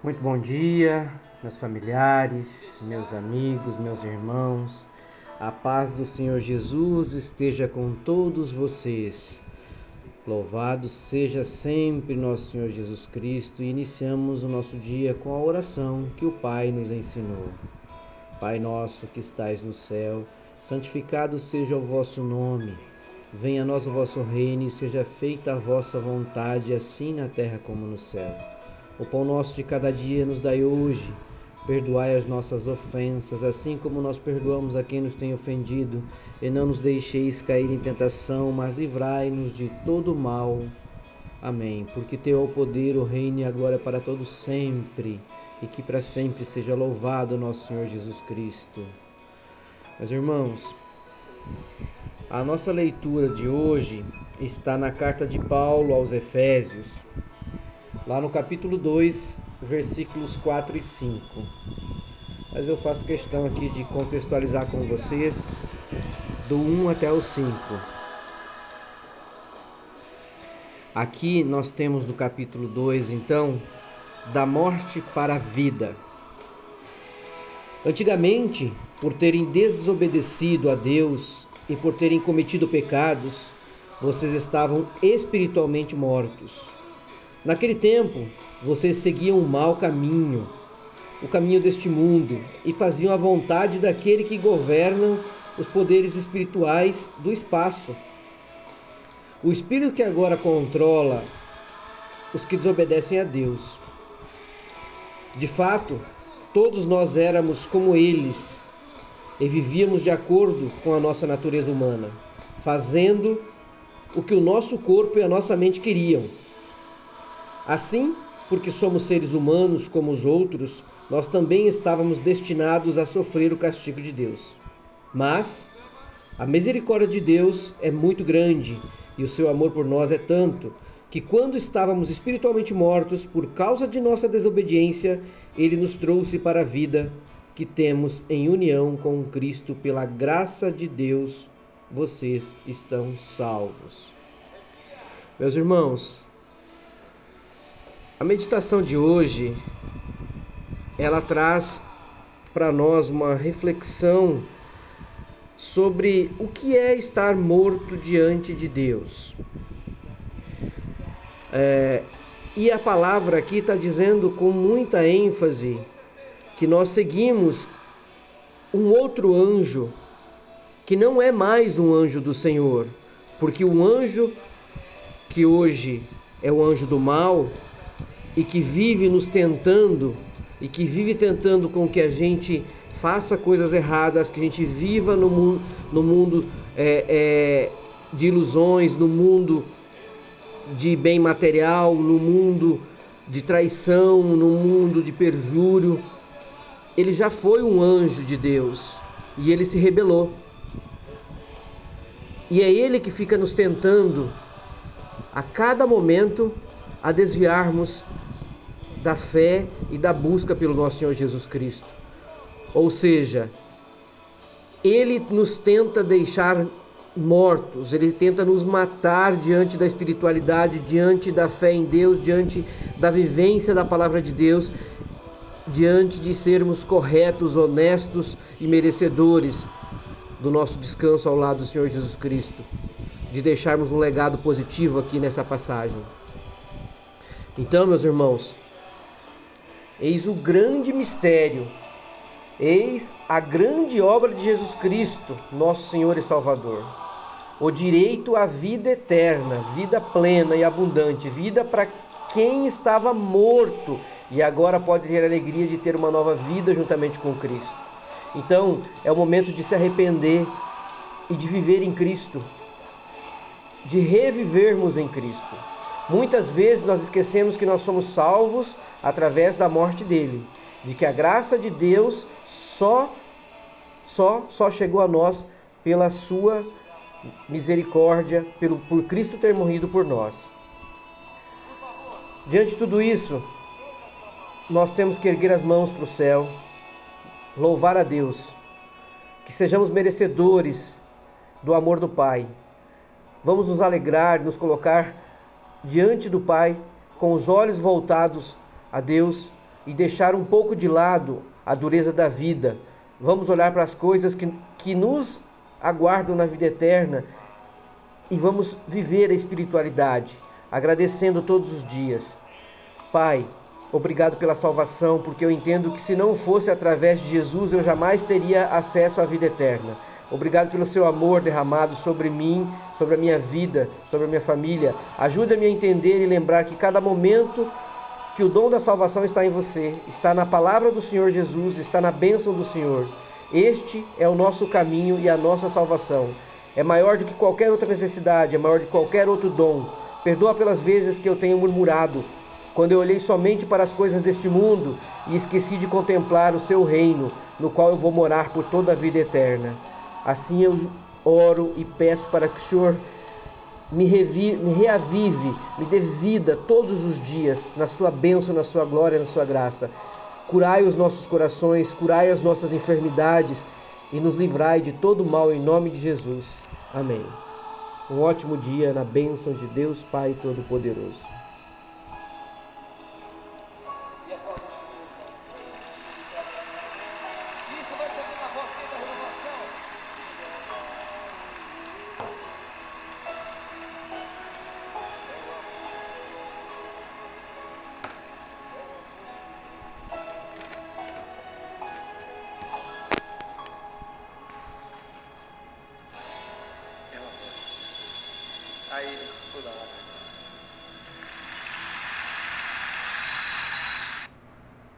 Muito bom dia, meus familiares, meus amigos, meus irmãos. A paz do Senhor Jesus esteja com todos vocês. Louvado seja sempre nosso Senhor Jesus Cristo. E iniciamos o nosso dia com a oração que o Pai nos ensinou. Pai nosso que estais no céu, santificado seja o vosso nome. Venha a nós o vosso reino e seja feita a vossa vontade, assim na terra como no céu. O pão nosso de cada dia nos dai hoje. Perdoai as nossas ofensas, assim como nós perdoamos a quem nos tem ofendido, e não nos deixeis cair em tentação, mas livrai-nos de todo mal. Amém. Porque teu é o poder, o reino e a glória para todos sempre, e que para sempre seja louvado nosso Senhor Jesus Cristo. Meus irmãos, a nossa leitura de hoje está na carta de Paulo aos Efésios, lá no capítulo 2, versículos 4 e 5. Mas eu faço questão aqui de contextualizar com vocês do 1 até o 5. Aqui nós temos no capítulo 2, então, da morte para a vida. Antigamente, por terem desobedecido a Deus e por terem cometido pecados, vocês estavam espiritualmente mortos Naquele tempo, vocês seguiam o mau caminho, o caminho deste mundo, e faziam a vontade daquele que governa os poderes espirituais do espaço. O espírito que agora controla os que desobedecem a Deus. De fato, todos nós éramos como eles e vivíamos de acordo com a nossa natureza humana, fazendo o que o nosso corpo e a nossa mente queriam. Assim, porque somos seres humanos como os outros, nós também estávamos destinados a sofrer o castigo de Deus. Mas a misericórdia de Deus é muito grande e o seu amor por nós é tanto que, quando estávamos espiritualmente mortos por causa de nossa desobediência, ele nos trouxe para a vida que temos em união com Cristo pela graça de Deus. Vocês estão salvos. Meus irmãos, a meditação de hoje ela traz para nós uma reflexão sobre o que é estar morto diante de Deus. É, e a palavra aqui está dizendo com muita ênfase que nós seguimos um outro anjo que não é mais um anjo do Senhor, porque o anjo que hoje é o anjo do mal, e que vive nos tentando e que vive tentando com que a gente faça coisas erradas, que a gente viva no mundo, no mundo é, é, de ilusões, no mundo de bem material, no mundo de traição, no mundo de perjúrio. Ele já foi um anjo de Deus e ele se rebelou. E é ele que fica nos tentando a cada momento a desviarmos da fé e da busca pelo nosso Senhor Jesus Cristo. Ou seja, ele nos tenta deixar mortos, ele tenta nos matar diante da espiritualidade, diante da fé em Deus, diante da vivência da palavra de Deus, diante de sermos corretos, honestos e merecedores do nosso descanso ao lado do Senhor Jesus Cristo, de deixarmos um legado positivo aqui nessa passagem. Então, meus irmãos, Eis o grande mistério, eis a grande obra de Jesus Cristo, nosso Senhor e Salvador. O direito à vida eterna, vida plena e abundante, vida para quem estava morto e agora pode ter a alegria de ter uma nova vida juntamente com Cristo. Então, é o momento de se arrepender e de viver em Cristo, de revivermos em Cristo. Muitas vezes nós esquecemos que nós somos salvos através da morte dele, de que a graça de Deus só só só chegou a nós pela sua misericórdia, pelo por Cristo ter morrido por nós. Diante de tudo isso, nós temos que erguer as mãos para o céu, louvar a Deus, que sejamos merecedores do amor do Pai. Vamos nos alegrar, nos colocar diante do Pai com os olhos voltados a Deus e deixar um pouco de lado a dureza da vida. Vamos olhar para as coisas que, que nos aguardam na vida eterna e vamos viver a espiritualidade, agradecendo todos os dias. Pai, obrigado pela salvação, porque eu entendo que se não fosse através de Jesus eu jamais teria acesso à vida eterna. Obrigado pelo seu amor derramado sobre mim, sobre a minha vida, sobre a minha família. Ajuda-me a entender e lembrar que cada momento que o dom da salvação está em você, está na palavra do Senhor Jesus, está na bênção do Senhor. Este é o nosso caminho e a nossa salvação. É maior do que qualquer outra necessidade, é maior do que qualquer outro dom. Perdoa pelas vezes que eu tenho murmurado, quando eu olhei somente para as coisas deste mundo e esqueci de contemplar o seu reino, no qual eu vou morar por toda a vida eterna. Assim eu oro e peço para que o Senhor me, me reavive, me dê vida todos os dias na sua bênção, na sua glória, na sua graça. Curai os nossos corações, curai as nossas enfermidades e nos livrai de todo mal em nome de Jesus. Amém. Um ótimo dia na bênção de Deus Pai Todo-Poderoso. Tá aí.